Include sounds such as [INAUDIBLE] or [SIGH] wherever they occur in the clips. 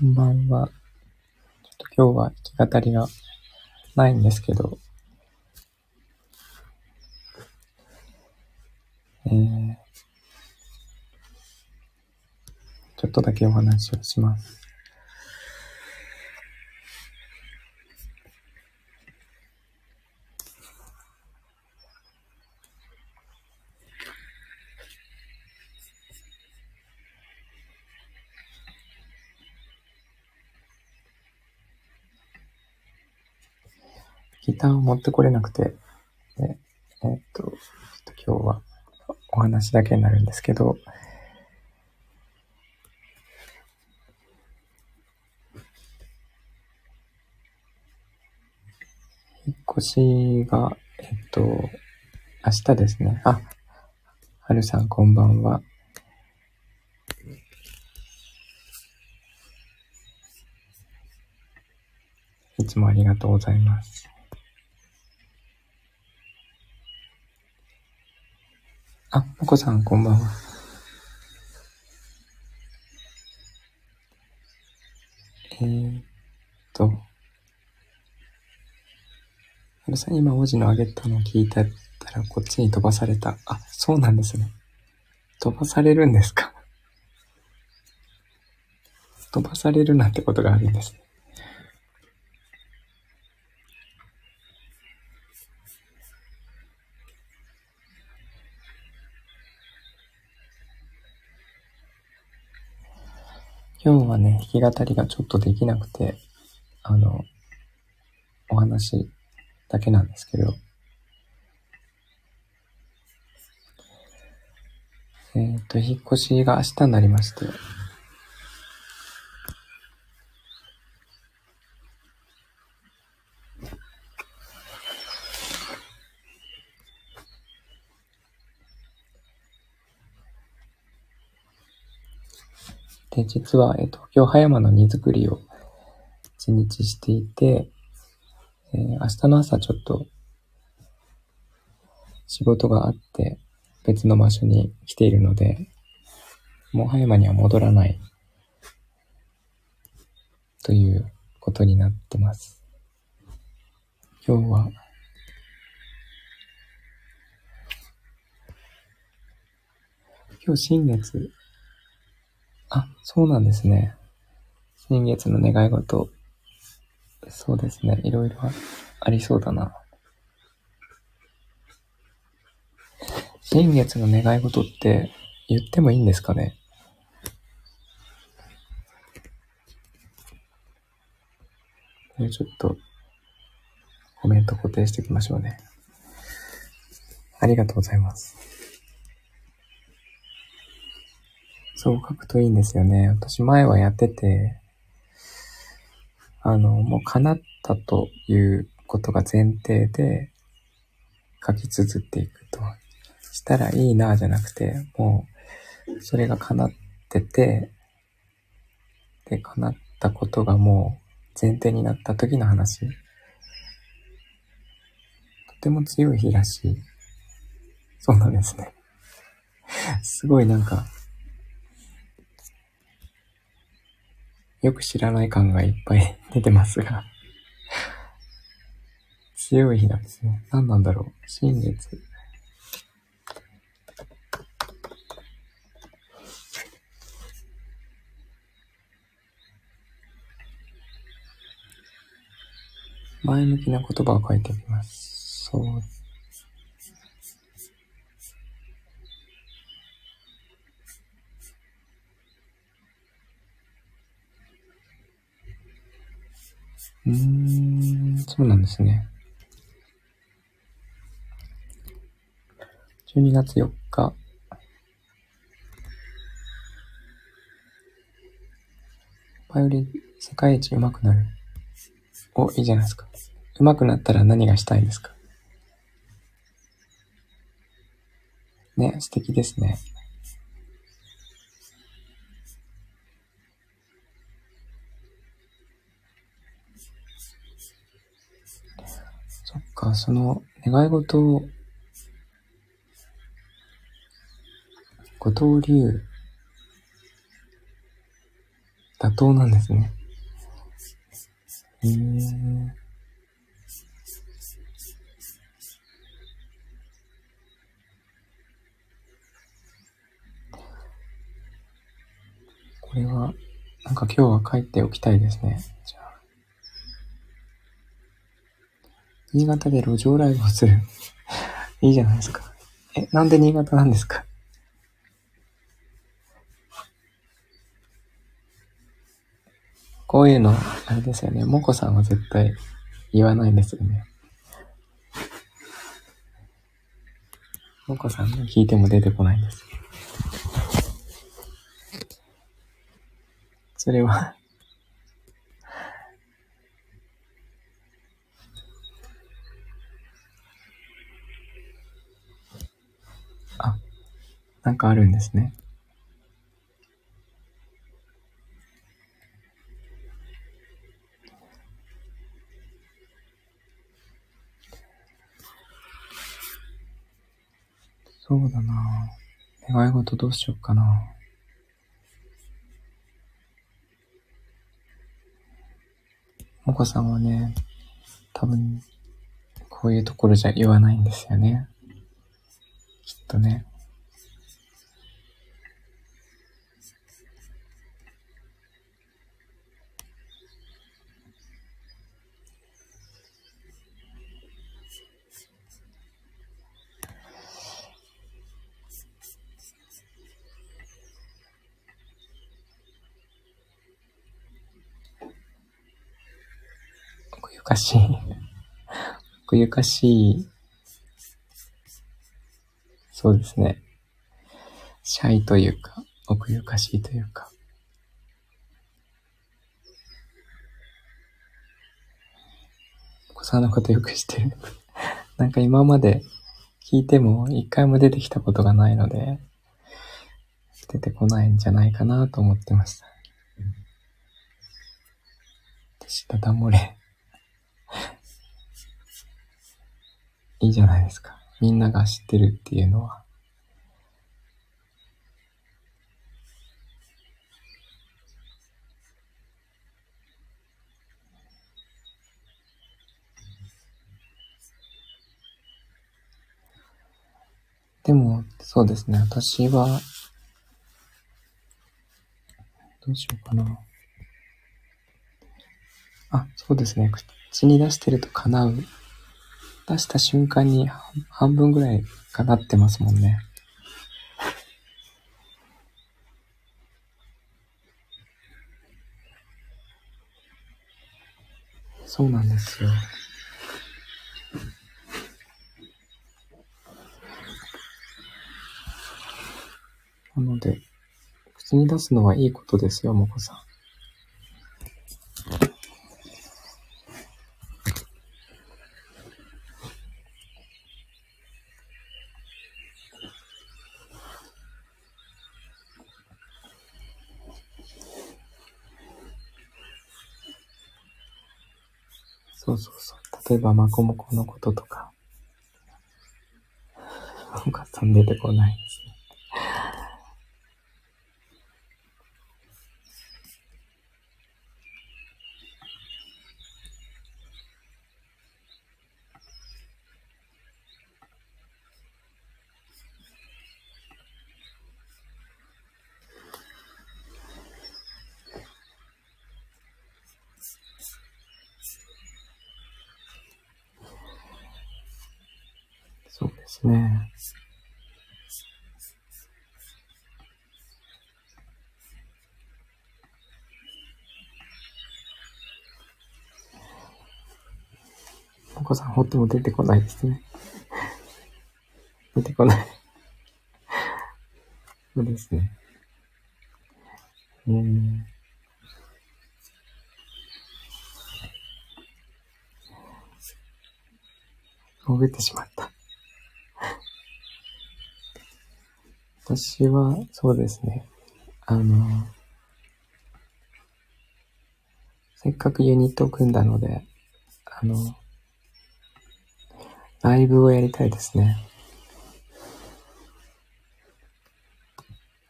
こんばんは。ちょっと今日は弾き語りがないんですけど、えー、ちょっとだけお話をします。ターを持ってこれなくて、でえー、っと、ちょっと今日はお話だけになるんですけど、引っ越しが、えっと、明日ですね。あ、はるさんこんばんは。いつもありがとうございます。あ、もこさん、こんばんは。えー、っと、はるさん、今文字の上げたのを聞いたら、こっちに飛ばされた。あ、そうなんですね。飛ばされるんですか？飛ばされるなんてことがあるんですね。今日はね、弾き語りがちょっとできなくて、あの、お話だけなんですけど、えっ、ー、と、引っ越しが明日になりまして、で、実は、え東京葉山の荷造りを一日していて、えー、明日の朝ちょっと仕事があって別の場所に来ているので、もう葉山には戻らないということになってます。今日は今日新月あ、そうなんですね。新月の願い事。そうですね。いろいろありそうだな。新月の願い事って言ってもいいんですかね？ちょっとコメント固定しておきましょうね。ありがとうございます。そう書くといいんですよね。私前はやってて、あの、もう叶ったということが前提で書き綴っていくと。したらいいなじゃなくて、もう、それが叶ってて、で、叶ったことがもう前提になった時の話。とても強い日らしい。そうなんですね。すごいなんか、よく知らない感がいっぱい [LAUGHS] 出てますが強い日なんですね。何なんだろう。新月。前向きな言葉を書いてみます。そううーん、そうなんですね。12月4日。バイオリン世界一上手くなる。お、いいじゃないですか。上手くなったら何がしたいですかね、素敵ですね。か、その願い事を、五刀流妥当なんですね。えー。これは、なんか今日は帰っておきたいですね。じゃあ。新潟で路上ライブをする。[LAUGHS] いいじゃないですか。え、なんで新潟なんですか？こういうの、あれですよね。もこさんは絶対言わないんですよね。もこさんが聞いても出てこないんです。それはなんかあるんですね。そうだな願い事どうしよっかなもこさんはね、多分、こういうところじゃ言わないんですよね。きっとね。かしい。奥ゆかしい。そうですね。シャイというか、奥ゆかしいというか。お子さんのことよく知ってる。[LAUGHS] なんか今まで聞いても一回も出てきたことがないので、出てこないんじゃないかなと思ってました。したたもれ。いいじゃないですか。みんなが知ってるっていうのは。でも、そうですね。私は、どうしようかな。あ、そうですね。口に出してると叶う出した瞬間に半分ぐらいかなってますもんね。そうなんですよ。なので、口に出すのはいいことですよ、もこさん。そうそうそう。例えば、まこもこのこととか。[LAUGHS] お母さん出てこないですね。お子さん、ほっても出てこないですね。出てこないそうですね。えー、潜ってしまった。私は、そうですね。あの、せっかくユニットを組んだので、あの、ライブをやりたいですね。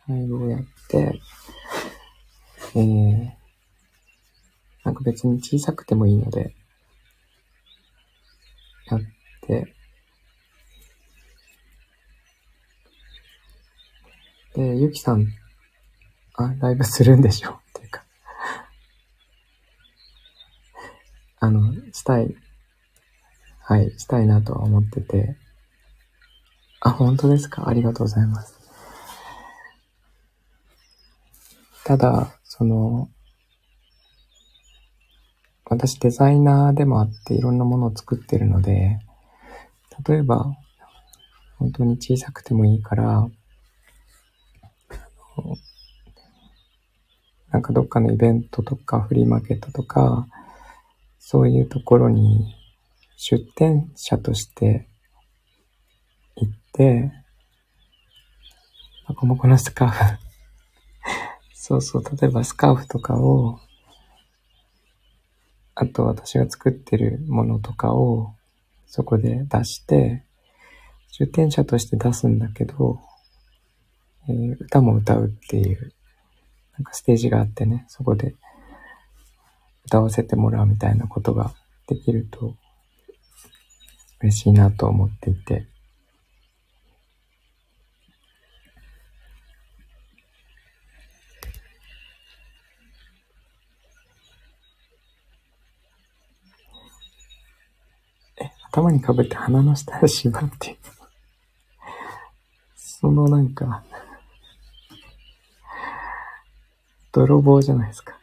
ライブをやって、えー、別に小さくてもいいので、やって、で、ゆきさん、あ、ライブするんでしょ？っていうかあの、したい、はい、したいなとは思ってて、あ、本当ですか？ありがとうございます。ただ、その、私デザイナーでもあっていろんなものを作ってるので、例えば、本当に小さくてもいいから、なんかどっかのイベントとかフリーマーケットとか、そういうところに出店者として行って、コモコのスカーフ [LAUGHS] そうそう、例えばスカーフとかを、あと私が作ってるものとかをそこで出して、出店者として出すんだけど、えー、歌も歌うっていう、なんかステージがあってね、そこで歌わせてもらうみたいなことができると嬉しいなと思っていて、え、頭にかぶって鼻の下で縛ってそのなんか泥棒じゃないですか。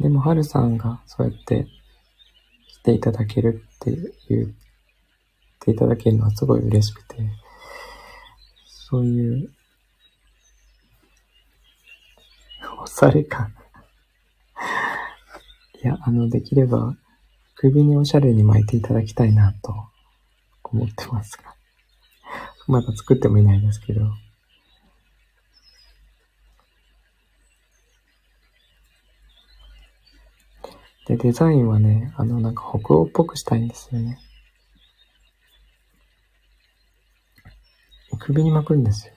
でも、はるさんがそうやって来ていただけるって言っていただけるのはすごい嬉しくて、そういう、おされ感。いや、あの、できれば、首におしゃれに巻いていただきたいなと思ってますが。まだ作ってもいないですけど。で、デザインはね、あの、なんか北欧っぽくしたいんですよね。首に巻くんですよ。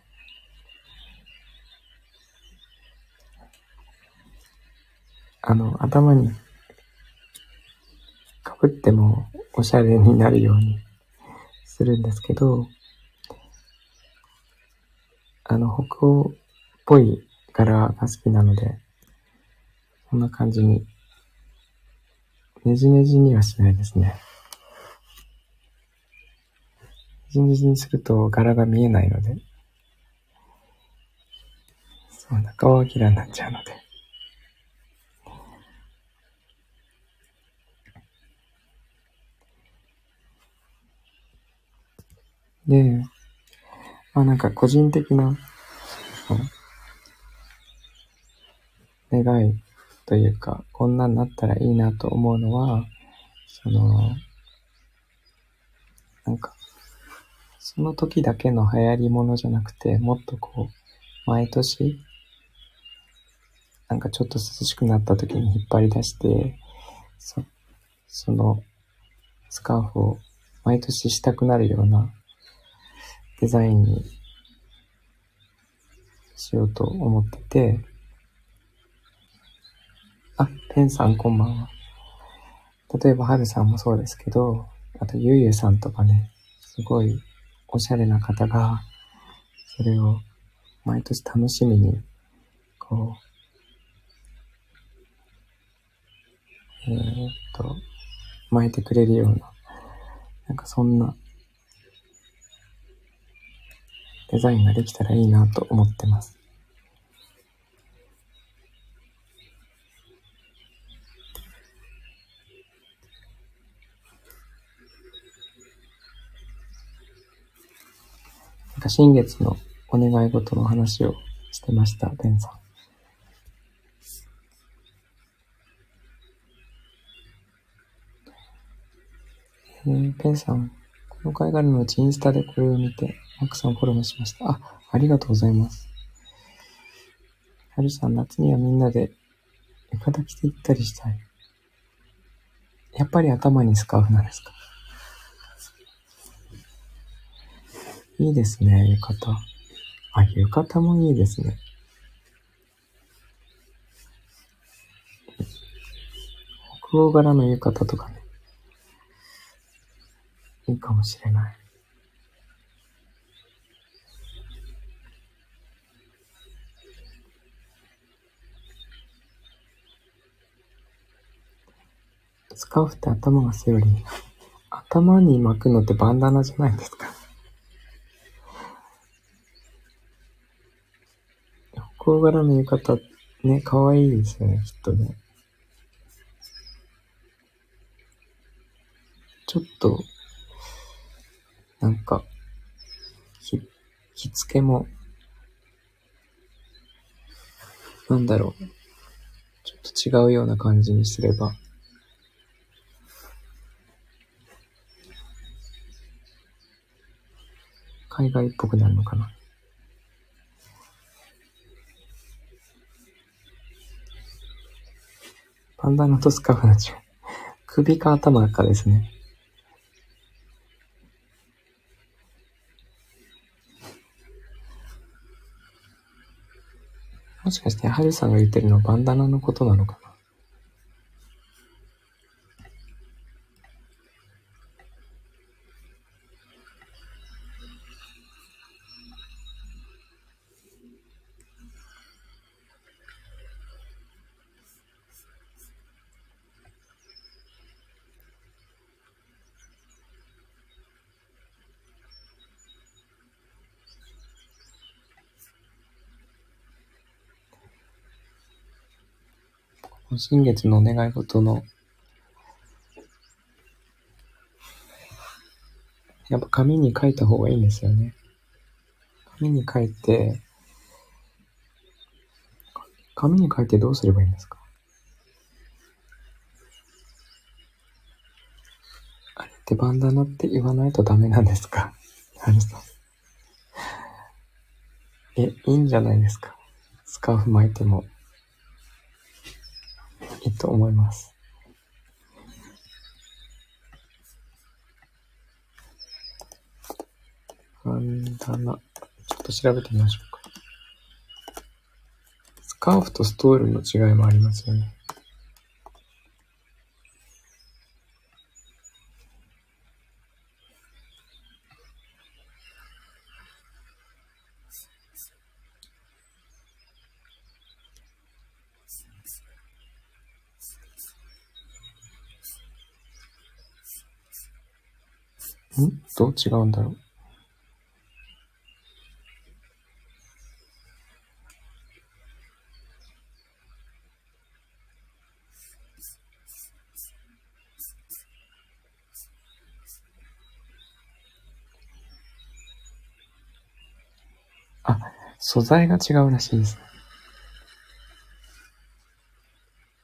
あの、頭にかぶってもおしゃれになるようにするんですけど、あの、北欧っぽい柄が好きなので、こんな感じに、ねじねじにはしないですね。ねじねじにすると柄が見えないので、そう、中尾明になっちゃうので。で、まあなんか個人的な、願いというか、こんなんなったらいいなと思うのは、その、なんか、その時だけの流行りものじゃなくて、もっとこう、毎年、なんかちょっと涼しくなった時に引っ張り出して、そそのスカーフを毎年したくなるようなデザインにしようと思ってて、あ、ペンさんこんばんは。例えば、はるさんもそうですけど、あと、ゆうゆうさんとかね、すごいおしゃれな方が、それを毎年楽しみに、こう、えー、っと、巻いてくれるような、なんかそんなデザインができたらいいなと思ってます。か新月のお願い事の話をしてました、ベンさん。えー、ペンさん、この貝殻のうちインスタでこれを見て、マックさんフォローしました。あ、ありがとうございます。はるさん、夏にはみんなで浴衣着て行ったりしたい。やっぱり頭にスカーフなんですか？いいですね、浴衣。あ、浴衣もいいですね。北欧柄の浴衣とかね。いいかもしれない。スカーフって頭がセオリー。[LAUGHS] 頭に巻くのってバンダナじゃないですか。横柄の浴衣、ね、可愛いですよね、きっとね。ちょっと、なんか、ひ、着付けも、なんだろう。ちょっと違うような感じにすれば、海外っぽくなるのかな。パンダナとスカーフの違い。首か頭かですね。もしかして、ハルさんが言ってるのはバンダナのことなのかな新月のお願い事の、やっぱ紙に書いた方がいいんですよね。紙に書いて、紙に書いてどうすればいいんですか？あれってバンダナって言わないとダメなんですか？ハルさん。え、いいんじゃないですか？スカーフ巻いても。いいと思います。バンダナ。ちょっと調べてみましょうか。スカーフとストールの違いもありますよね。ん？どう？違うんだろう？あ、素材が違うらしいです。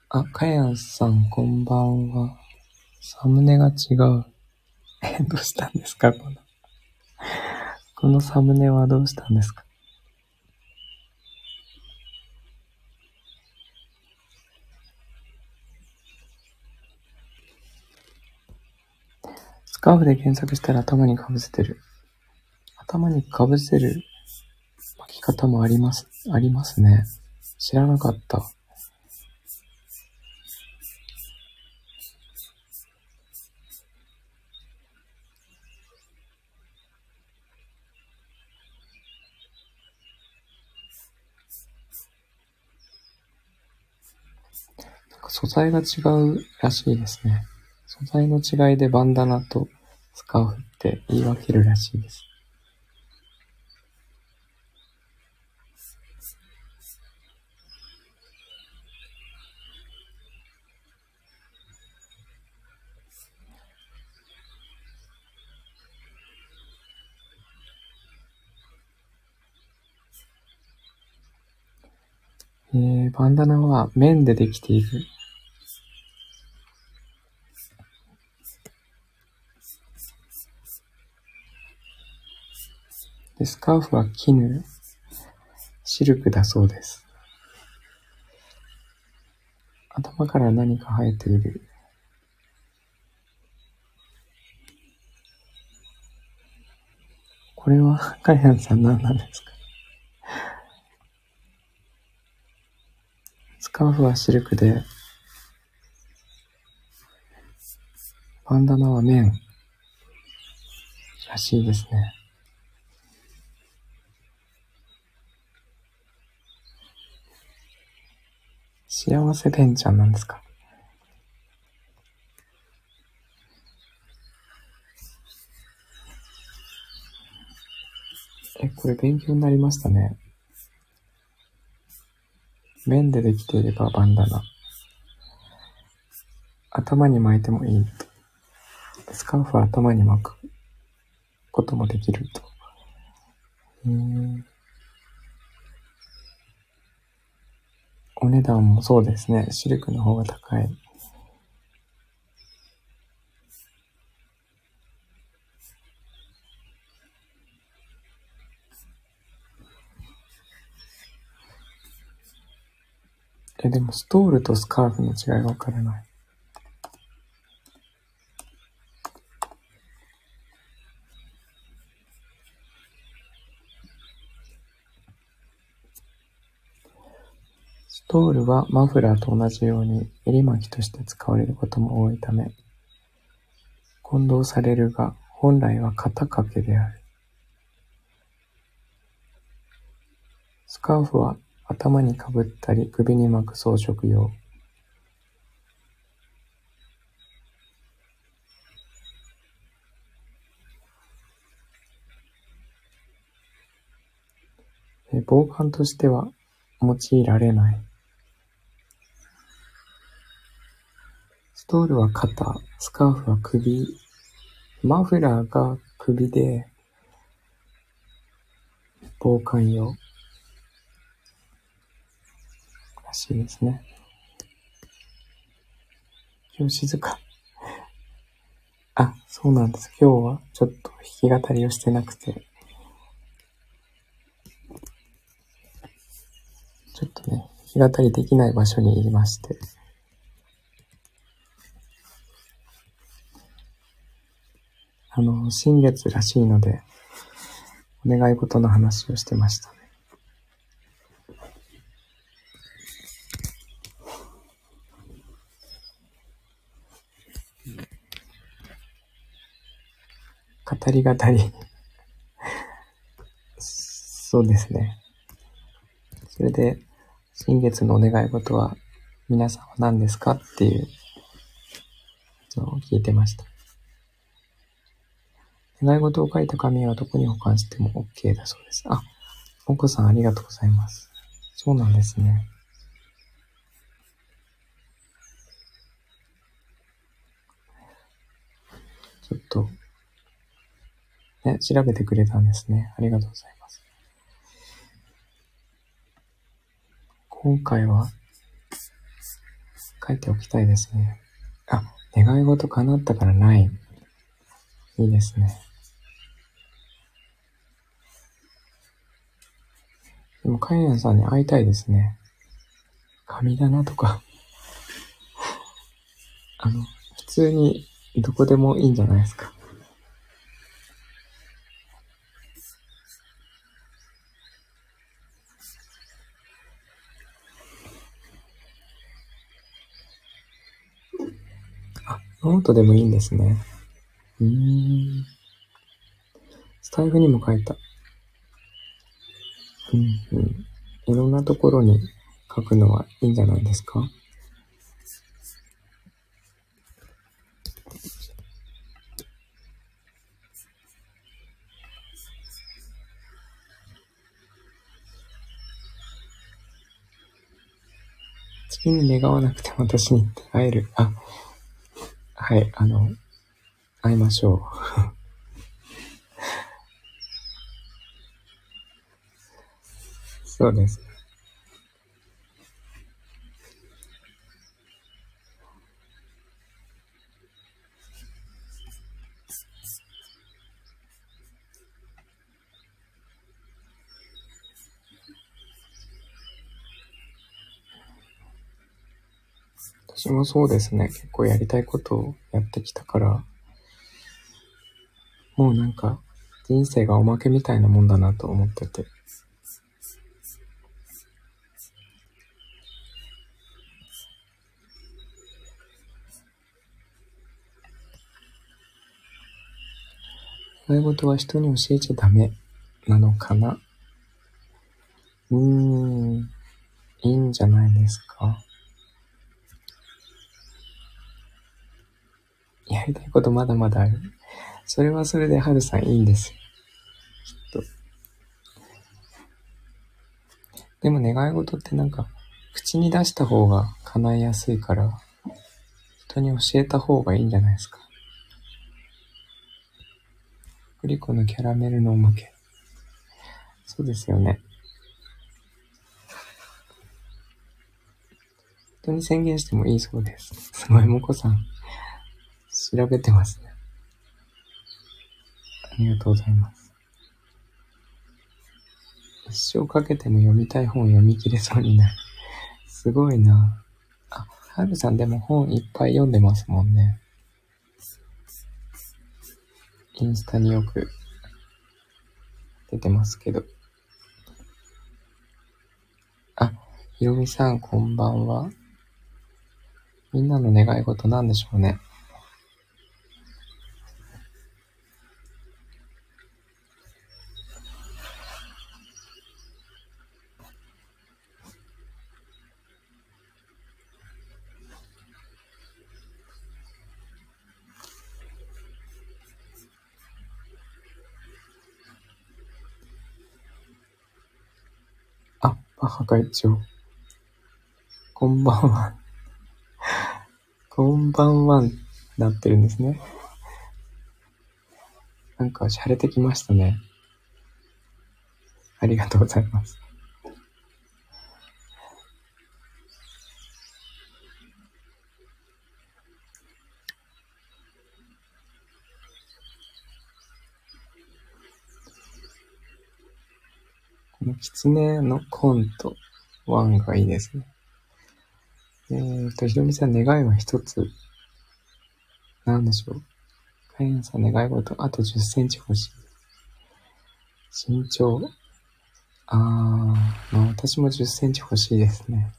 あ、かやさん、こんばんは。サムネが違う。[LAUGHS] どうしたんですかこの、このサムネはどうしたんですか？スカーフで検索したら頭にかぶせてる。頭にかぶせる巻き方もあります、ありますね。知らなかった。素材が違うらしいですね。素材の違いでバンダナとスカーフって言い分けるらしいです。えー、バンダナは綿でできている。で、スカーフは絹、シルクだそうです。頭から何か生えている。これは、カリアンさん何なんですか？スカーフはシルクで、バンダナは綿らしいですね。幸せペンちゃんなんですか？え、これ勉強になりましたね。綿でできていればバンダナ。頭に巻いてもいい。スカーフは頭に巻くこともできると。うんお値段もそうですね。シルクの方が高い。え、でもストールとスカーフの違いがわからない。トールはマフラーと同じように襟巻きとして使われることも多いため、混同されるが、本来は肩掛けである。スカーフは頭にかぶったり首に巻く装飾用。防寒としては用いられない。トールは肩、スカーフは首、マフラーが首で、防寒用。らしいですね。今日静か。あ、そうなんです。今日はちょっと弾き語りをしてなくて、ちょっとね、弾き語りできない場所にいまして、あの、新月らしいので、お願い事の話をしてましたね。語り語り。そうですね。それで、新月のお願い事は、皆さんは何ですかっていうのを聞いてました。願い事を書いた紙はどこに保管しても OK だそうです。あ、お子さんありがとうございます。そうなんですね。ちょっと、ね、調べてくれたんですね。ありがとうございます。今回は、書いておきたいですね。あ、願い事叶ったからない。いいですね。でも、カイエンさんに会いたいですね。神棚とか。[LAUGHS] あの、普通にどこでもいいんじゃないですか。あ、ノートでもいいんですね。うん。スタイフにも書いた。うんうん。いろんなところに書くのはいいんじゃないですか？月に願わなくても私に会える。あ、はい、あの、会いましょう。そうです。私もそうですね。結構やりたいことをやってきたから、もうなんか人生がおまけみたいなもんだなと思ってて。願い事は人に教えちゃダメなのかな？うーん、いいんじゃないですか？やりたいことまだまだある。それはそれではるさんいいんですよ。きっと。でも願い事ってなんか、口に出した方が叶いやすいから、人に教えた方がいいんじゃないですか？グリコのキャラメルのおまけ。そうですよね。人に宣言してもいいそうです。すごい、もこさん。調べてますね。ありがとうございます。一生かけても読みたい本を読み切れそうになる。すごいな。あ、はるさんでも本いっぱい読んでますもんね。インスタによく出てますけど。あ、ひろみさんこんばんは。みんなの願い事なんでしょうね。母、会長。こんばんは。こんばんは、なってるんですね。なんか、洒落てきましたね。ありがとうございます。の狐のコント1がいいですね。えーと、ひろみさん、願いは一つ。なんでしょう。かやんさん、願い事、あと10センチ欲しい。身長。あー、まあ私も10センチ欲しいですね。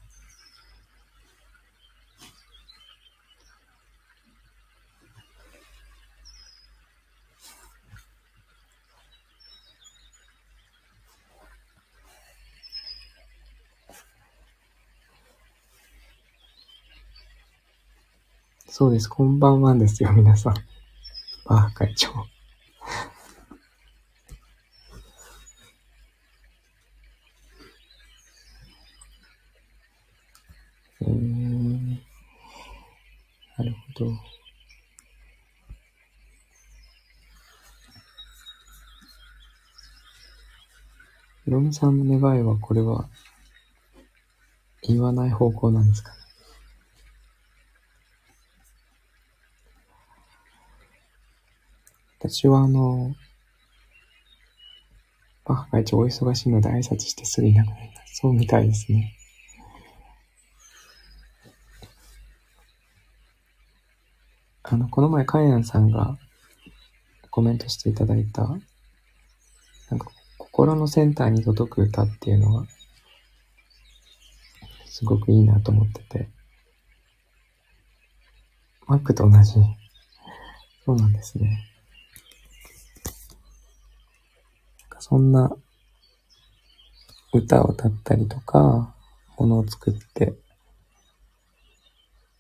そうです。こんばんはですよ、皆さん。バー会長。えー、なるほど。ひろみさんの願いは、これは、言わない方向なんですかね。私はあの、バッハ会長お忙しいので挨拶してすぐいなくなります。そうみたいですね。あの、この前、カイアンさんがコメントしていただいた、なんか、心のセンターに届く歌っていうのが、すごくいいなと思ってて。マックと同じ。そうなんですね。そんな歌を歌ったりとか、ものを作って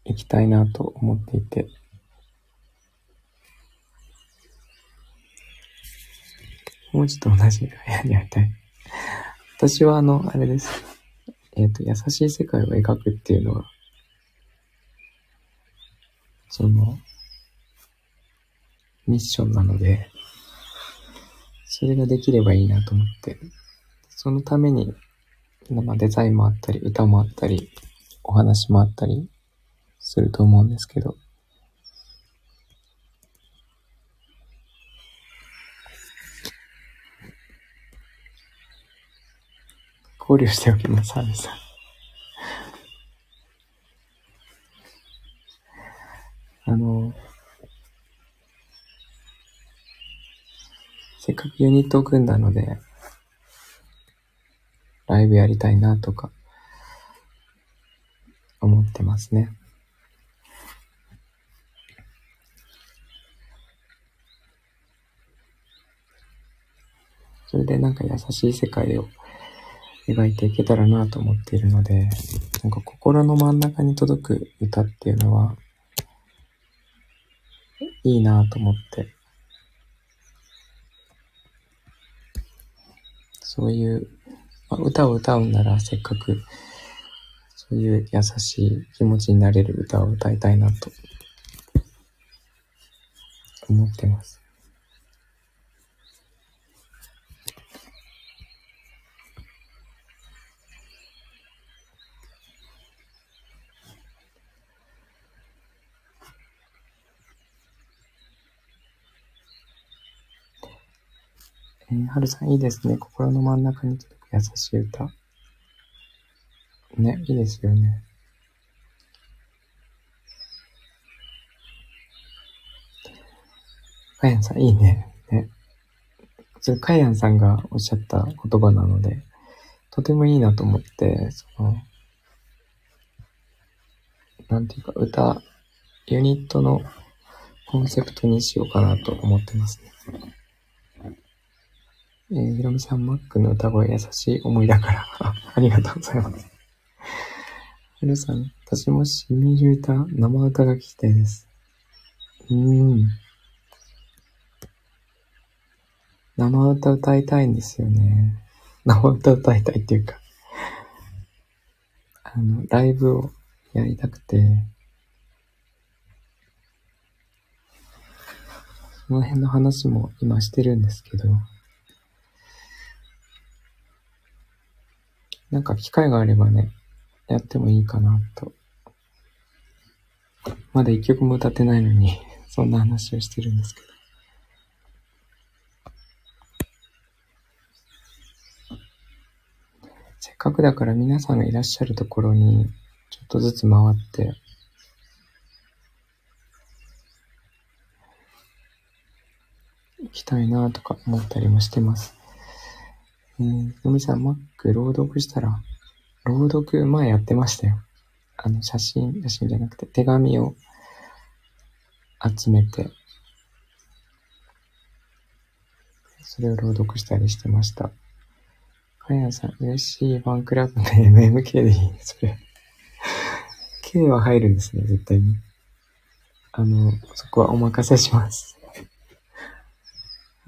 いきたいなと思っていて、もうちょっと同じ部屋に会いたい。私はあの、あれです。えっ、ー、と、優しい世界を描くっていうのは、その、ミッションなので、それができればいいなと思って、そのために、まあ、デザインもあったり、歌もあったり、お話もあったりすると思うんですけど、考慮しておきます、アミさん。あの、せっかくユニットを組んだので、ライブやりたいなとか、思ってますね。それでなんか優しい世界を描いていけたらなと思っているので、なんか心の真ん中に届く歌っていうのは、いいなと思って、そういう、まあ、歌を歌うんならせっかく、そういう優しい気持ちになれる歌を歌いたいなと思ってます。えー、はるさんいいですね。心の真ん中に届く優しい歌。ね、いいですよね。かやんさん、いいね。ね。それ、かやんさんがおっしゃった言葉なので、とてもいいなと思って、その、なんていうか、歌、ユニットのコンセプトにしようかなと思ってますね。えー、ひろみさん、マックの歌声優しい思いだから。[LAUGHS] ありがとうございます。ひろさん、私もしみる歌、生歌が聞きたいです。うーん。生歌歌いたいんですよね。[LAUGHS] 生歌歌いたいっていうかあの、ライブをやりたくて、その辺の話も今してるんですけど、なんか機会があればね、やってもいいかなと。まだ一曲も歌ってないのに、[LAUGHS] そんな話をしてるんですけど。せっかくだから皆さんがいらっしゃるところに、ちょっとずつ回って、行きたいなとか思ったりもしてます。えー、のみさん、マック朗読したら、朗読前やってましたよ。あの、写真、写真じゃなくて、手紙を集めて、それを朗読したりしてました。かやさん、嬉しいファンクラブの MMK でいいそれ。K は入るんですね、絶対に。あの、そこはお任せします。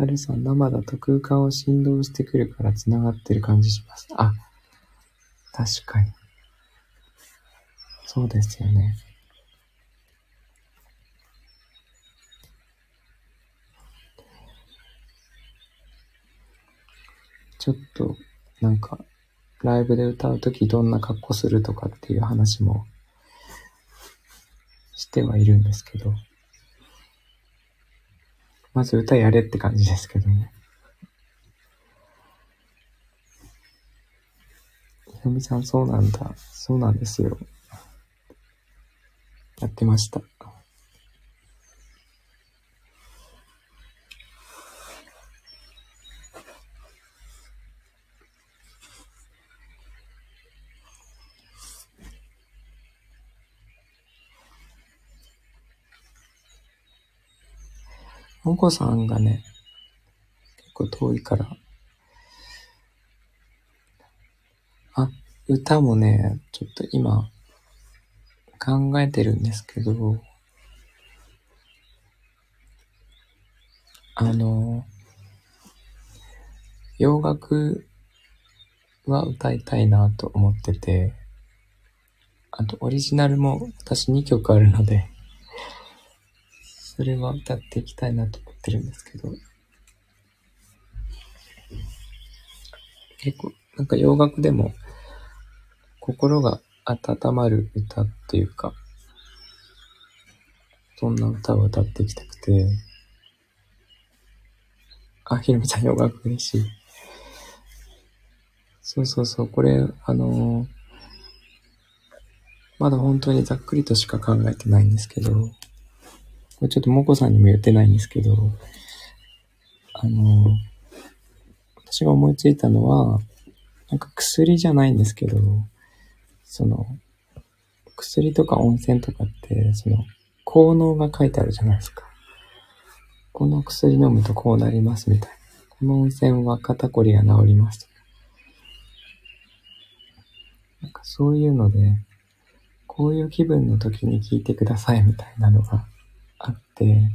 はるさん、生だと空間を振動してくるから繋がってる感じします。あ、確かに。そうですよね。ちょっと、なんか、ライブで歌うときどんな格好するとかっていう話もしてはいるんですけど。まず歌やれって感じですけどね。ひろみさん、そうなんだ。そうなんですよ。やってました。もこさんがね、結構遠いから。あ、歌もね、ちょっと今、考えてるんですけど、あの、洋楽は歌いたいなと思ってて、あとオリジナルも私2曲あるので、それは歌っていきたいなと思ってるんですけど、結構、なんか洋楽でも、心が温まる歌っていうか、そんな歌を歌っていきたくて、あ、ひろみさん洋楽嬉しい。そうそうそう、これ、あのー、まだ本当にざっくりとしか考えてないんですけど、ちょっともこさんにも言ってないんですけど、あの、私が思いついたのは、なんか薬じゃないんですけど、その、薬とか温泉とかって、その、効能が書いてあるじゃないですか。この薬飲むとこうなりますみたいな。この温泉は肩こりが治ります。なんかそういうので、こういう気分の時に聞いてくださいみたいなのがあって、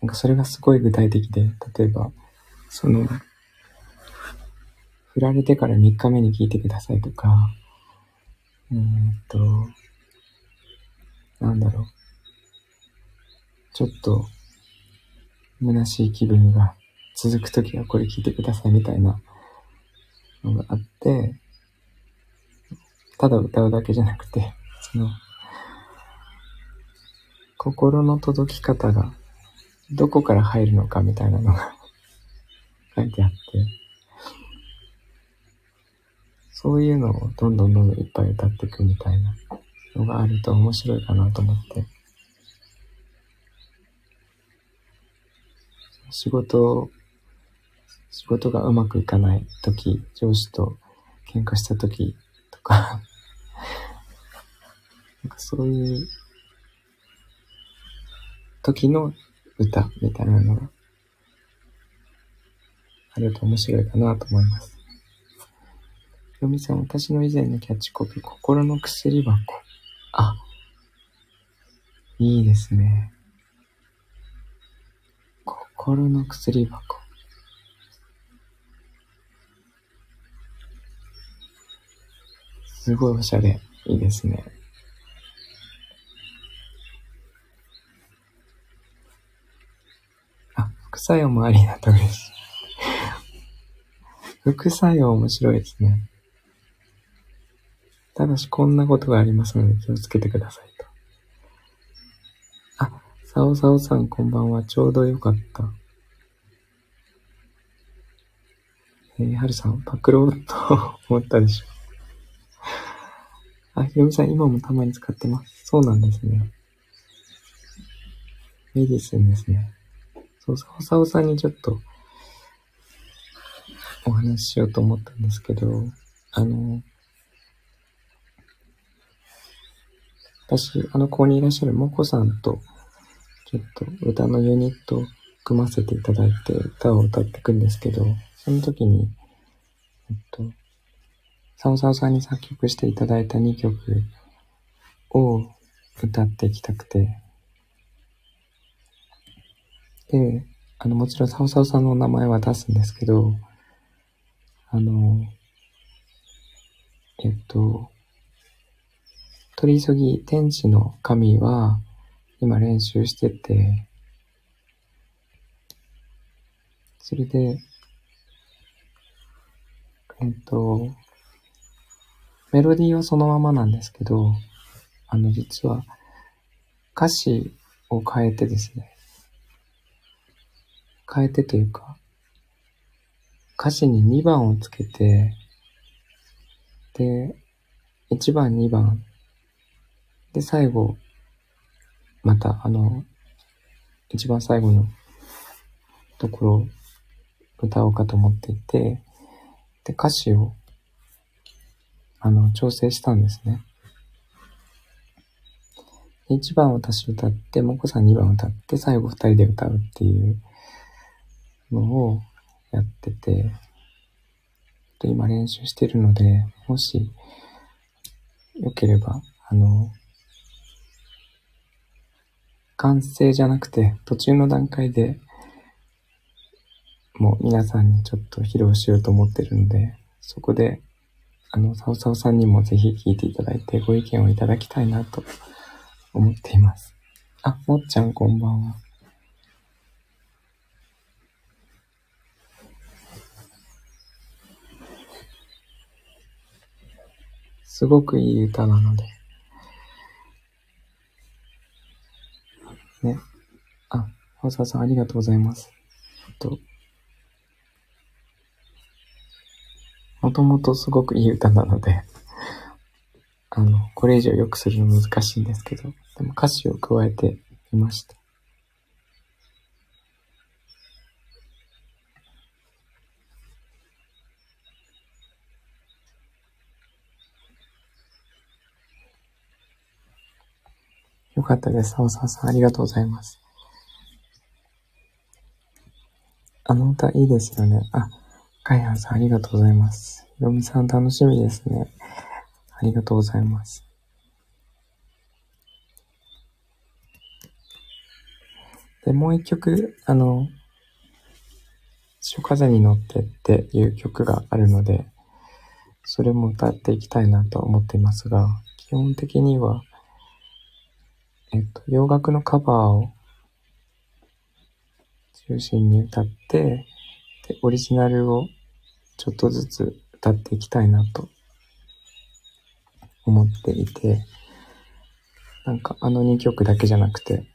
なんかそれがすごい具体的で、例えば、その、振られてから3日目に聞いてくださいとか、えー、っと、なんだろう。ちょっと、虚しい気分が続くときはこれ聞いてくださいみたいなのがあって、ただ歌うだけじゃなくて、その、心の届き方がどこから入るのかみたいなのが [LAUGHS] 書いてあって、そういうのをどんどんどんどんいっぱい歌っていくみたいなのがあると面白いかなと思って。仕事、仕事がうまくいかない時、上司と喧嘩した時とか [LAUGHS] なんかそういう時の歌みたいなのがあると面白いかなと思います。よみさん、私の以前のキャッチコピー、心の薬箱。あ、いいですね。心の薬箱。すごいおしゃれ。いいですね。あ、副作用もありだと嬉しい。副作用面白いですね。ただしこんなことがありますので気をつけてくださいと。あ、さおさおさんこんばんは。ちょうどよかった。えー、はるさん、パクろうと思ったでしょ。あ、ひろみさん、今もたまに使ってます。そうなんですね。メディスンですね。そう、さおさおさんにちょっと、お話ししようと思ったんですけど、あの、私、あの、ここにいらっしゃるもこさんと、ちょっと歌のユニットを組ませていただいて、歌を歌っていくんですけど、その時に、えっと、サオサオさんに作曲していただいた2曲を歌っていきたくて、で、あの、もちろんサオサオさんの名前は出すんですけど、あの、えっと、取り急ぎ天使の神は今練習してて、それで、えっと、メロディーはそのままなんですけど、あの、実は歌詞を変えてですね、変えてというか、歌詞に2番をつけて、で、1番、2番で、最後、また、あの、一番最後のところを歌おうかと思っていて、で、歌詞を、あの、調整したんですね。1番私歌って、もこさん2番歌って、最後2人で歌うっていうのをやってて、今練習してるので、もしよければ、あの、完成じゃなくて、途中の段階でもう皆さんにちょっと披露しようと思ってるので、そこで、あの、サオサオさんにもぜひ聞いていただいて、ご意見をいただきたいなと思っています。あ、もっちゃんこんばんは。すごくいい歌なので、ね。あ、大沢さんありがとうございます。えっと、もともとすごくいい歌なので、あの、これ以上良くするの難しいんですけど、でも歌詞を加えてみました。かったです。青沢さん、ありがとうございます。あの歌いいですよね。あ、カイハンさんありがとうございます。ひろみさん楽しみですね。ありがとうございます。で、もう一曲、あの、潮風に乗ってっていう曲があるので、それも歌っていきたいなと思っていますが、基本的には、えっと、洋楽のカバーを中心に歌って、で、オリジナルをちょっとずつ歌っていきたいなと思っていて、なんかあの2曲だけじゃなくて、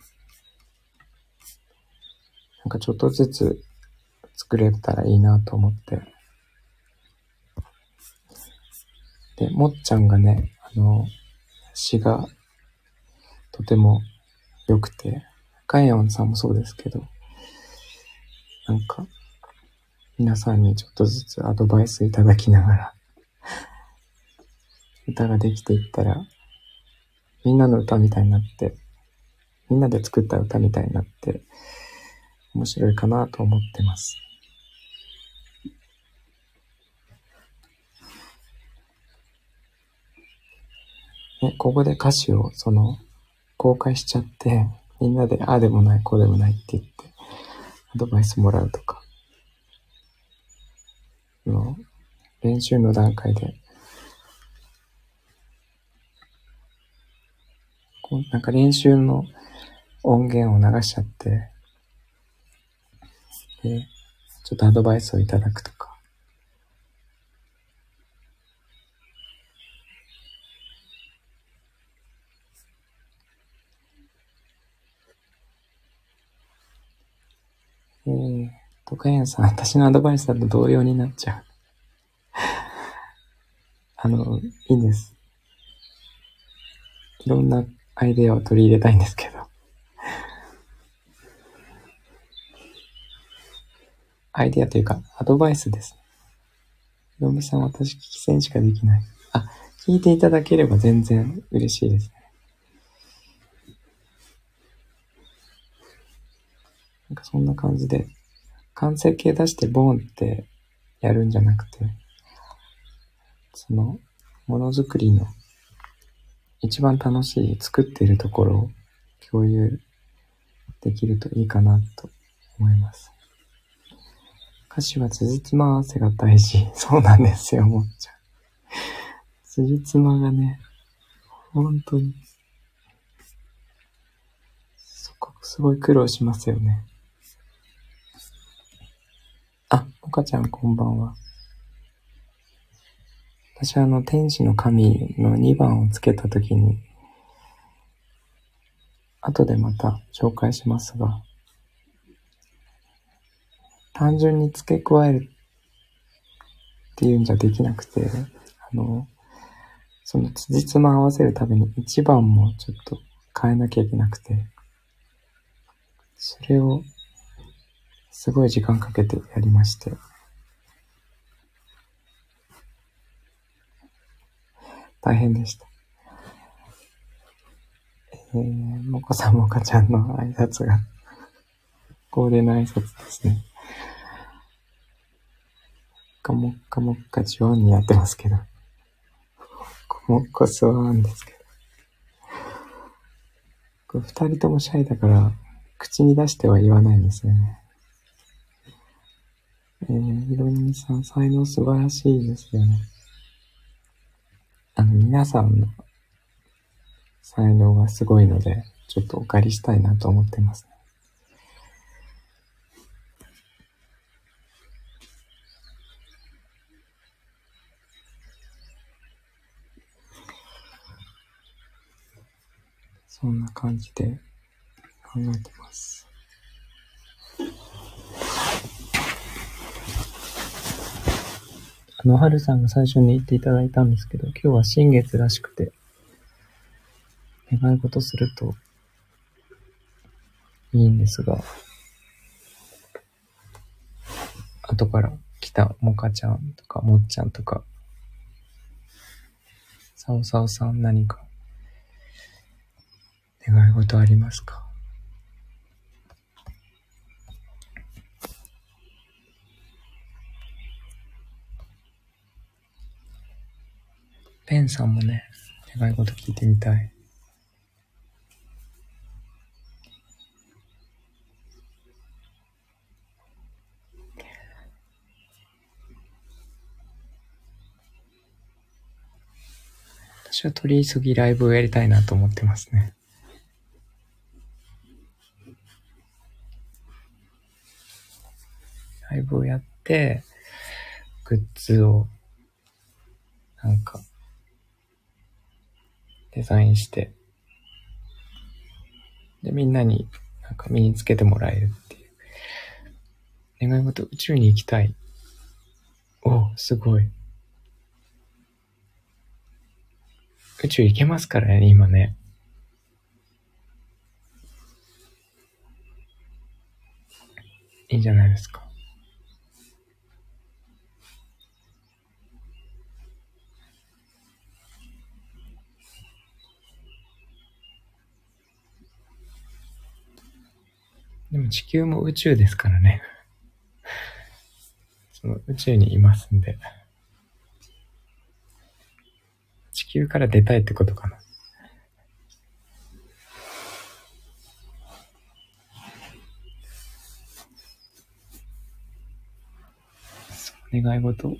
なんかちょっとずつ作れたらいいなと思って。で、もっちゃんがね、あの、詩がとても良くて、カイオンさんもそうですけど、なんか、皆さんにちょっとずつアドバイスいただきながら、歌ができていったら、みんなの歌みたいになって、みんなで作った歌みたいになって、面白いかなと思ってます。ね、ここで歌詞をその公開しちゃって、みんなでああでもない、こうでもないって言って、アドバイスもらうとか、の練習の段階で、こうなんか練習の音源を流しちゃって、で、ちょっとアドバイスをいただくとか、えー、と、かやんさん、私のアドバイスだと同様になっちゃう。あの、いいんです。いろんなアイデアを取り入れたいんですけど。アイデアというか、アドバイスです。ひろみさん、私、聞き戦しかできない。あ、聞いていただければ全然嬉しいですね。なんかそんな感じで、完成形出してボーンってやるんじゃなくて、その、ものづくりの一番楽しい作っているところを共有できるといいかなと思います。歌詞は辻褄合わせが大事。[LAUGHS] そうなんですよ、もっちゃん。辻褄がね、本当に、そこすごい苦労しますよね。あ、おかちゃんこんばんは。私はあの、天使の神の2番をつけたときに、後でまた紹介しますが、単純に付け加えるっていうんじゃできなくて、あの、その辻褄合わせるために1番もちょっと変えなきゃいけなくて、それをすごい時間かけてやりまして。大変でした。えー、もこさんもかちゃんの挨拶が、恒例の挨拶ですね。かもっかもっかジョンにやってますけど。もっこすわーんですけど。これ二人ともシャイだから、口に出しては言わないんですよね。えー、ひろみさん、才能素晴らしいですよね。あの、皆さんの才能がすごいので、ちょっとお借りしたいなと思ってますね。そんな感じで考えてます。野春さんが最初に言っていただいたんですけど、今日は新月らしくて、願い事するといいんですが、後から来たもかちゃんとかもっちゃんとか、さおさおさん何か願い事ありますか？ペンさんもね、願い事聞いてみたい。私は取り急ぎライブをやりたいなと思ってますね。ライブをやって、グッズを、なんか、デザインして、で、みんなになんか身につけてもらえるっていう。願い事、宇宙に行きたい。おすごい。宇宙行けますからね、今ね。いいんじゃないですか。でも地球も宇宙ですからね。[LAUGHS] その宇宙にいますんで。地球から出たいってことかな。願い事？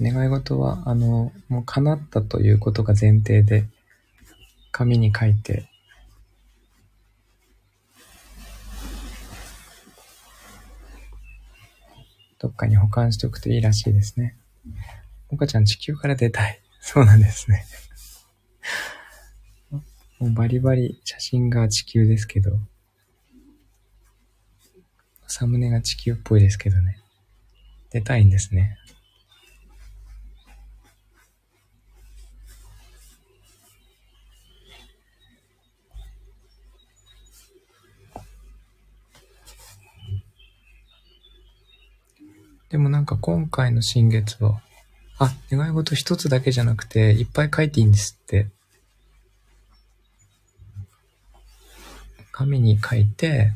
願い事は、あの、もう叶ったということが前提で、紙に書いて、どっかに保管しておくといいらしいですね。もかちゃん地球から出たい。そうなんですね。もうバリバリ写真が地球ですけど、サムネが地球っぽいですけどね。出たいんですね。でもなんか今回の新月は、あ、願い事一つだけじゃなくて、いっぱい書いていいんですって。紙に書いて、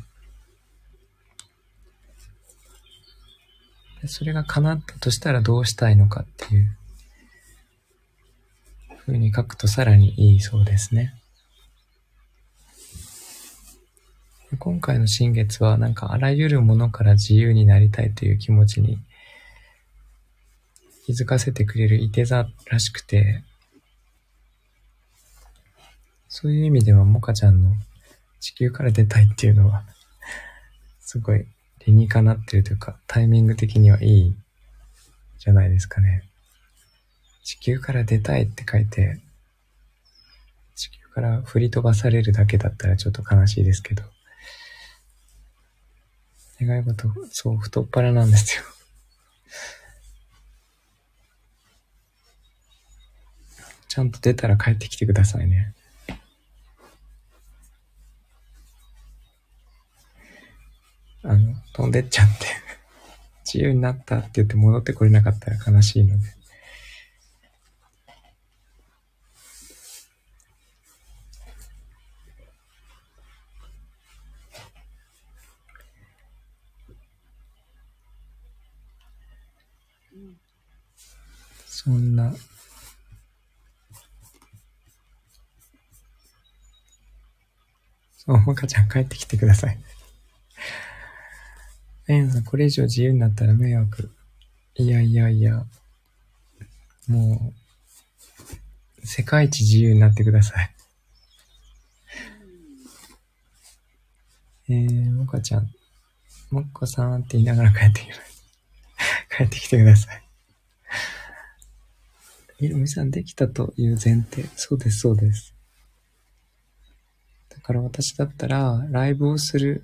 それが叶ったとしたらどうしたいのかっていう風に書くとさらにいいそうですね。今回の新月はなんかあらゆるものから自由になりたいという気持ちに気づかせてくれるいて座らしくて、そういう意味ではモカちゃんの地球から出たいっていうのは、すごい理にかなってるというか、タイミング的にはいいじゃないですかね。地球から出たいって書いて、地球から振り飛ばされるだけだったらちょっと悲しいですけど、願い事、そう、太っ腹なんですよ。ちゃんと出たら帰ってきてくださいね。あの、飛んでっちゃって自由になったって言って戻ってこれなかったら悲しいので。そんな、そう、もかちゃん帰ってきてください。エンさん、これ以上自由になったら迷惑。いやいやいや、もう、世界一自由になってください。えー、もかちゃん、もっこさんって言いながら帰ってきます。帰ってきてください。ひろみさんできたという前提。そうです、そうです。だから私だったら、ライブをする、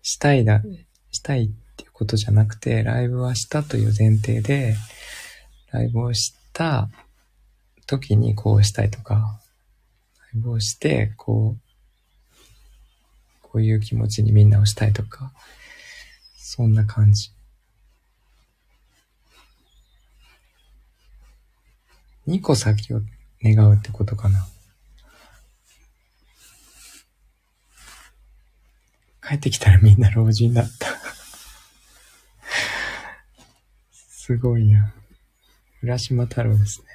したいだ、したいっていうことじゃなくて、ライブはしたという前提で、ライブをした時にこうしたいとか、ライブをして、こう、こういう気持ちにみんなをしたいとか、そんな感じ。2個先を願うってことかな。帰ってきたらみんな老人だったすごいな。浦島太郎ですね。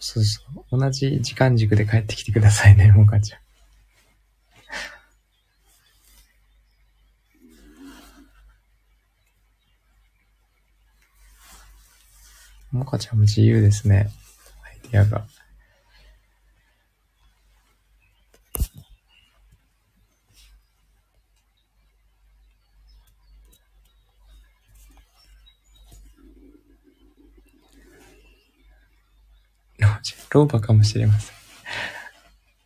そうそう。同じ時間軸で帰ってきてくださいね、もかちゃん。もかちゃんも自由ですね。アイディアが。老婆かもしれません。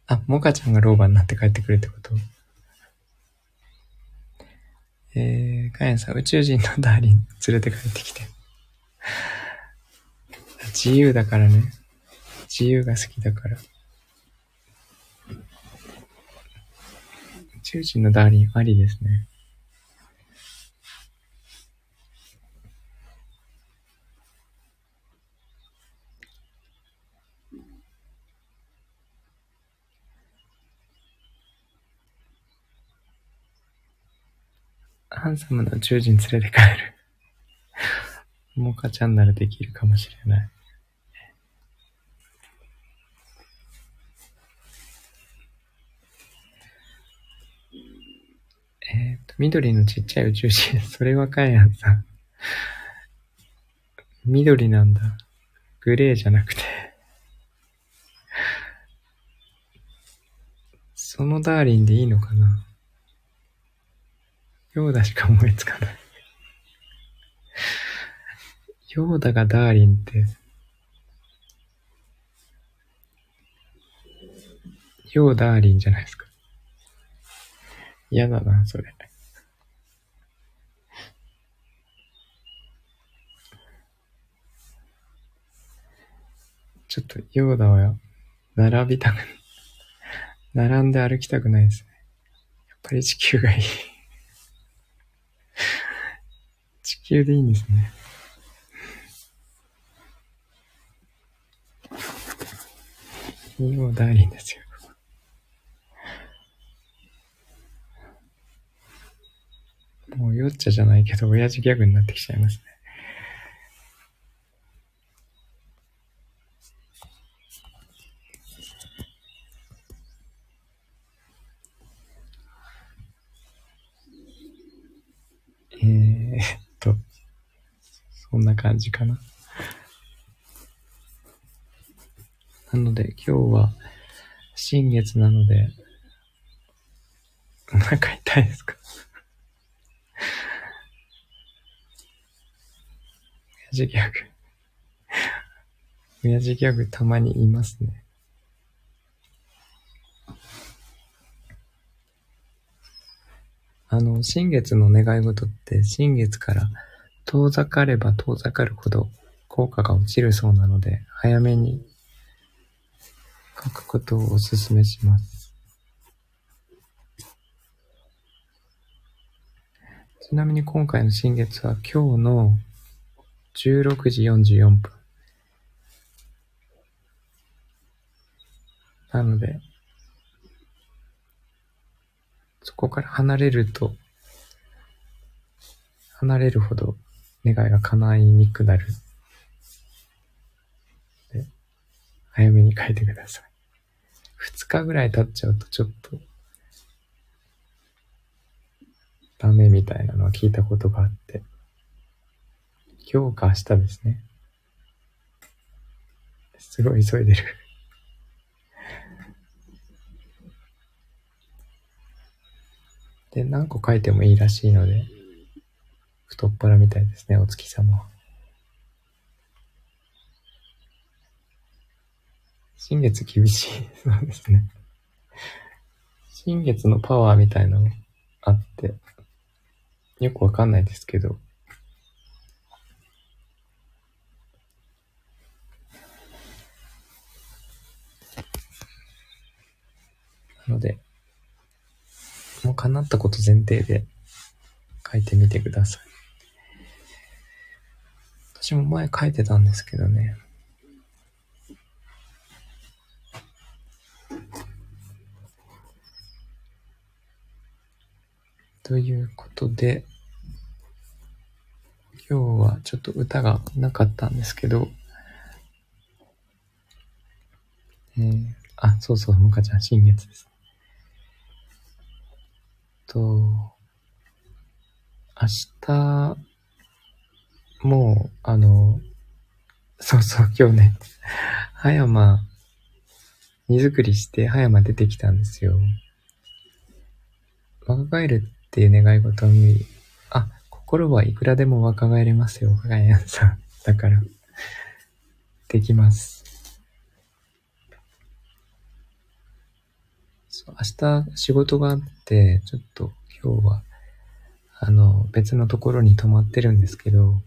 あ、もかちゃんが老婆になって帰ってくるってこと？えー、かやんさん、宇宙人のダーリン連れて帰ってきて。自由だからね。自由が好きだから。宇宙人のダーリンありですね。ハンサムな宇宙人連れて帰る。モカちゃんならできるかもしれない。えっ、ー、と、緑のちっちゃい宇宙人。[LAUGHS] それはかやんさん。緑なんだ。グレーじゃなくて。そのダーリンでいいのかなヨーダしか思いつかない。ヨーダがダーリンって、ヨーダーリンじゃないですか。嫌だな、それ。ちょっと、ヨーダは、並びたく、並んで歩きたくないですね。やっぱり地球がいい。地球でいいんですね。もうダーリンですよ。もう酔っちゃじゃないけど、親父ギャグになってきちゃいますね。な感じかな。なので今日は新月なので、[LAUGHS] お腹痛いですか？親父ギャグ。親父ギャグたまにいますね。あの、新月の願い事って、新月から遠ざかれば遠ざかるほど効果が落ちるそうなので、早めに書くことをお勧めします。ちなみに今回の新月は今日の16時44分。なので、そこから離れると、離れるほど願いが叶いにくくなる。で、早めに書いてください。二日ぐらい経っちゃうとちょっと、ダメみたいなのは聞いたことがあって。今日か明日ですね。すごい急いでるで、何個書いてもいいらしいので、太っ腹みたいですね、お月様。新月厳しい。そうですね。新月のパワーみたいなのあって、よくわかんないですけど、なので、もう叶ったこと前提で書いてみてください。私も前書いてたんですけどね。ということで、今日はちょっと歌がなかったんですけど、えー、あ、そうそう、もかちゃん、新月です。と、明日、もう、あの、そうそう、今日ね、[LAUGHS] 葉山、荷造りして葉山出てきたんですよ。若返るっていう願い事は無理。あ、心はいくらでも若返れますよ、ガイアンさん。だから、できます。そう、明日仕事があって、ちょっと今日は、あの、別のところに泊まってるんですけど、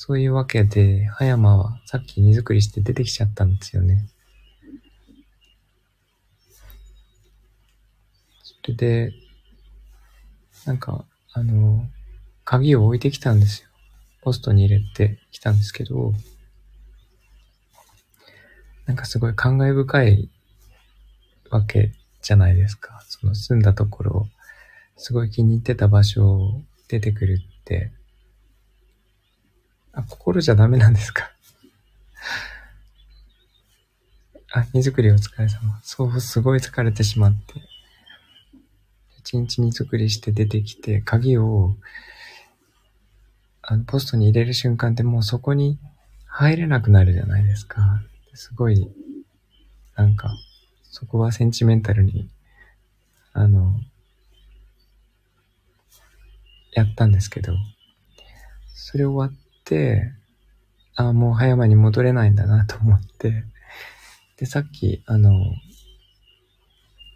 そういうわけで、葉山はさっき荷造りして出てきちゃったんですよね。それで、なんか、あの、鍵を置いてきたんですよ。ポストに入れてきたんですけど、なんかすごい感慨深いわけじゃないですか。その住んだところ、すごい気に入ってた場所を出てくるって、あ、心じゃダメなんですかあ、荷造りお疲れ様。そう、すごい疲れてしまって。一日荷造りして出てきて、鍵を、あの、ポストに入れる瞬間ってもうそこに入れなくなるじゃないですか。すごい、なんか、そこはセンチメンタルに、あの、やったんですけど、それ終わって、ああ、もう葉山に戻れないんだなと思って、で、さっき、あの、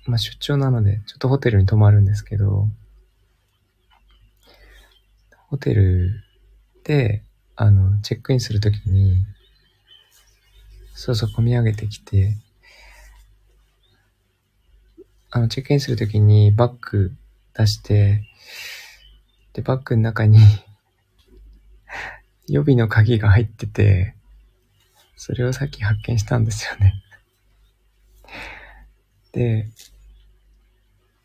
まあ、出張なので、ちょっとホテルに泊まるんですけど、ホテルで、あの、チェックインするときに、そうそう、込み上げてきて、あの、チェックインするときにバッグ出して、で、バッグの中に予備の鍵が入ってて、それをさっき発見したんですよね。[LAUGHS] で、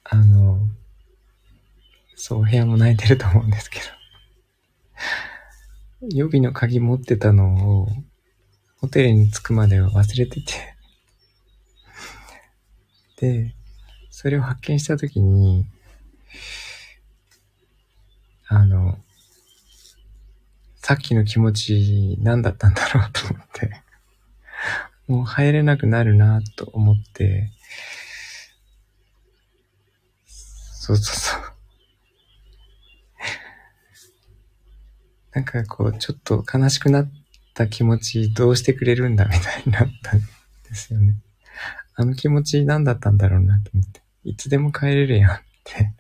あの、そう、部屋も泣いてると思うんですけど。[LAUGHS] 予備の鍵持ってたのを、ホテルに着くまでは忘れてて。[LAUGHS] で、それを発見したときに、あの、さっきの気持ち何だったんだろうと思って [LAUGHS] もう入れなくなるなと思って、そうそうそう。[LAUGHS] なんかこう、ちょっと悲しくなった気持ちどうしてくれるんだみたいになったんですよね。あの気持ち何だったんだろうなと思って。いつでも帰れるやんって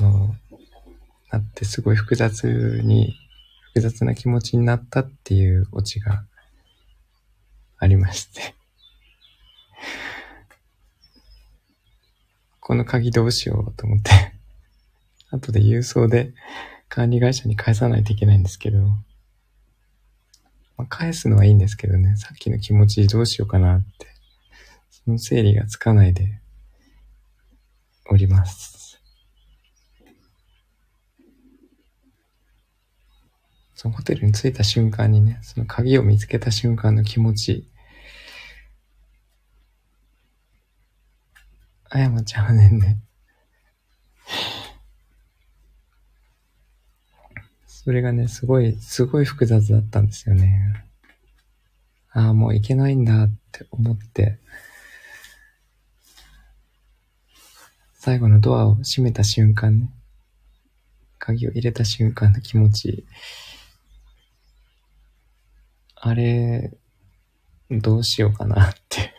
の、なってすごい複雑に、複雑な気持ちになったっていうオチがありまして。[LAUGHS] この鍵どうしようと思って後で郵送で管理会社に返さないといけないんですけど、まあ、返すのはいいんですけどね、さっきの気持ちどうしようかなって、その整理がつかないでおります。そのホテルに着いた瞬間にね、その鍵を見つけた瞬間の気持ち、あやまちゃうねんね。それがね、すごい、すごい複雑だったんですよね。ああ、もういけないんだって思って、最後のドアを閉めた瞬間ね、鍵を入れた瞬間の気持ち、あれ、どうしようかなって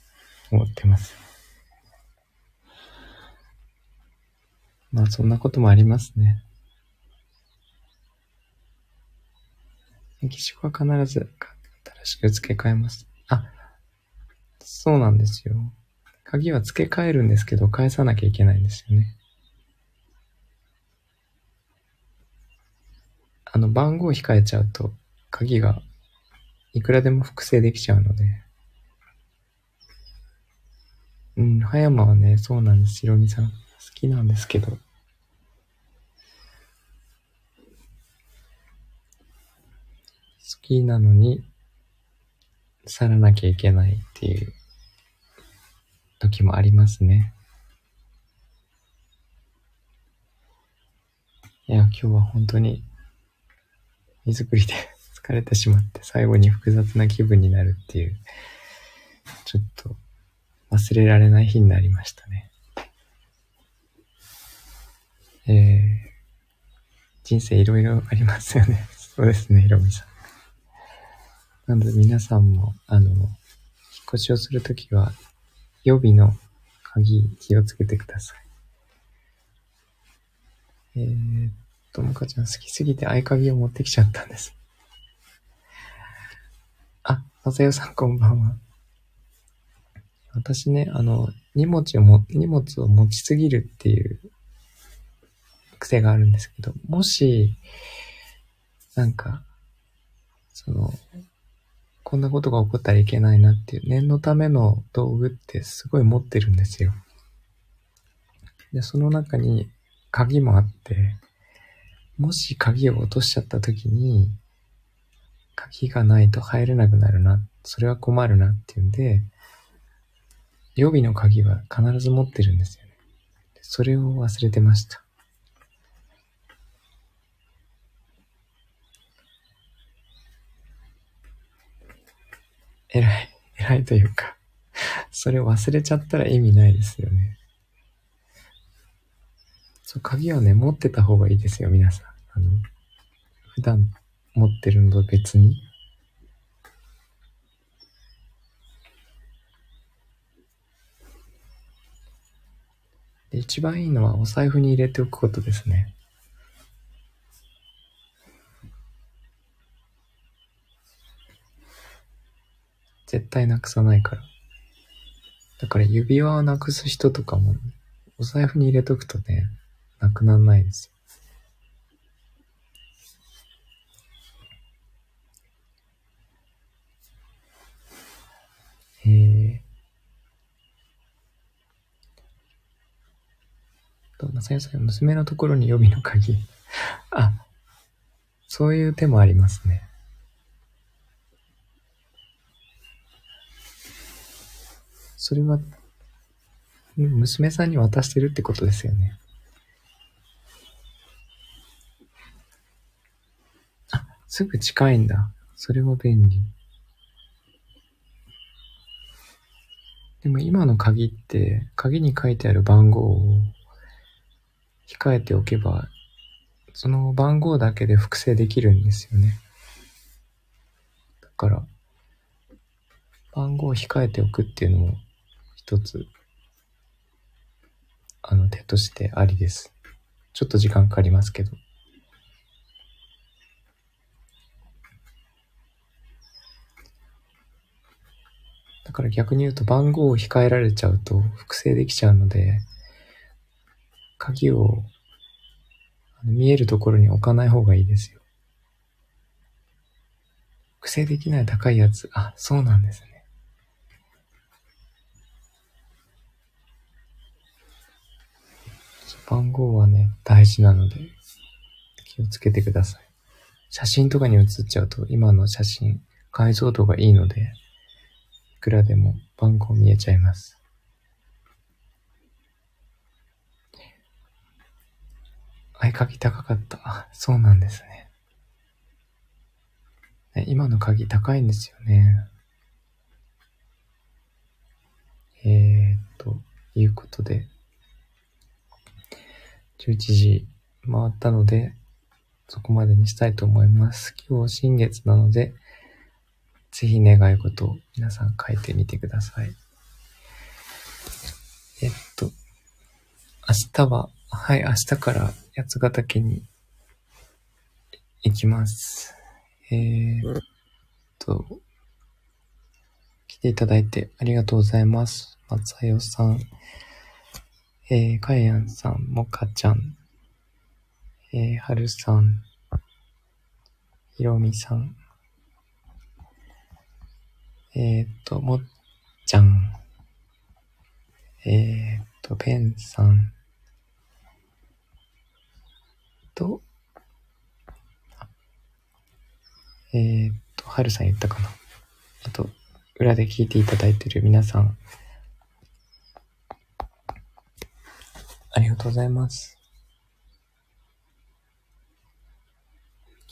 [LAUGHS] 思ってます。まあそんなこともありますね。機種は必ず新しく付け替えます。あ、そうなんですよ。鍵は付け替えるんですけど、返さなきゃいけないんですよね。あの、番号控えちゃうと、鍵がいくらでも複製できちゃうので、うん、葉山はね、そうなんです。ひろみさん。好きなんですけど。好きなのに、去らなきゃいけないっていう時もありますね。いや、今日は本当に、荷造りで疲れてしまって、最後に複雑な気分になるっていう、ちょっと忘れられない日になりましたね。えー、人生いろいろありますよね。[LAUGHS] そうですね、ひろみさん。なので皆さんも、あの、引っ越しをするときは、予備の鍵気をつけてください。えー、っと、もかちゃん好きすぎて合鍵を持ってきちゃったんです。まさよさんこんばんは。私ね、あの、荷物をも、荷物を持ちすぎるっていう癖があるんですけど、もし、なんか、その、こんなことが起こったらいけないなっていう念のための道具ってすごい持ってるんですよ。で、その中に鍵もあって、もし鍵を落としちゃった時に、鍵がないと入れなくなるな、それは困るなっていうんで、予備の鍵は必ず持ってるんですよね。それを忘れてました。偉い、偉いというか、それ忘れちゃったら意味ないですよね。そう、鍵はね、持ってた方がいいですよ、皆さん。あの、普段持ってるのと別に。で一番いいのはお財布に入れておくことですね。絶対なくさないから。だから指輪をなくす人とかも、お財布に入れとくとね、なくなんないですよ。えー、と、まさやさん、娘のところに予備の鍵。あ、そういう手もありますね。それは、娘さんに渡してるってことですよね。あ、すぐ近いんだ。それは便利。でも今の鍵って、鍵に書いてある番号を控えておけば、その番号だけで複製できるんですよね。だから、番号を控えておくっていうのも一つ、あの、手としてありです。ちょっと時間かかりますけど。だから逆に言うと番号を控えられちゃうと複製できちゃうので、鍵を見えるところに置かない方がいいですよ。複製できない高いやつ、あ、そうなんですね。番号はね、大事なので、気をつけてください。写真とかに写っちゃうと、今の写真、解像度がいいので、いくらでも番号見えちゃいます。合鍵高かった。あ、そうなんですね。ね今の鍵高いんですよね。えー、っと、いうことで、11時回ったので、そこまでにしたいと思います。今日新月なので、ぜひ願い事を皆さん書いてみてください。えっと、明日は、はい、明日から八ヶ岳に行きます。えー、っと、来ていただいてありがとうございます。松代さん。えー、かやんさん、もかちゃん、えー、はるさん、ひろみさん、えー、っと、もっちゃん、えー、っと、ペンさんと、えー、っと、はるさん言ったかな。あと、裏で聞いていただいてる皆さん、ありがとうございます。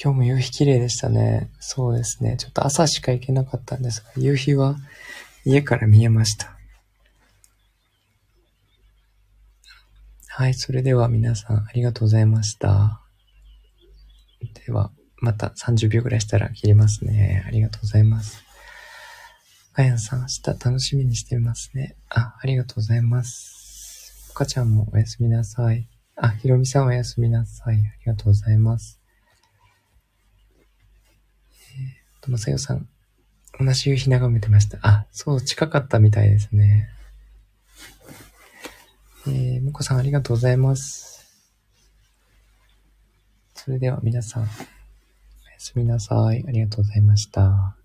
今日も夕日綺麗でしたね。そうですね。ちょっと朝しか行けなかったんですが、夕日は家から見えました。はい、それでは皆さんありがとうございました。では、また30秒ぐらいしたら切りますね。ありがとうございます。かやんさん、明日楽しみにしてますね。あ、ありがとうございます。おかちゃんもおやすみなさい。あ、ひろみさんおやすみなさい。ありがとうございます。えー、と、まさよさん、同じ夕日眺めてました。あ、そう、近かったみたいですね。えー、もこさんありがとうございます。それでは皆さん、おやすみなさい。ありがとうございました。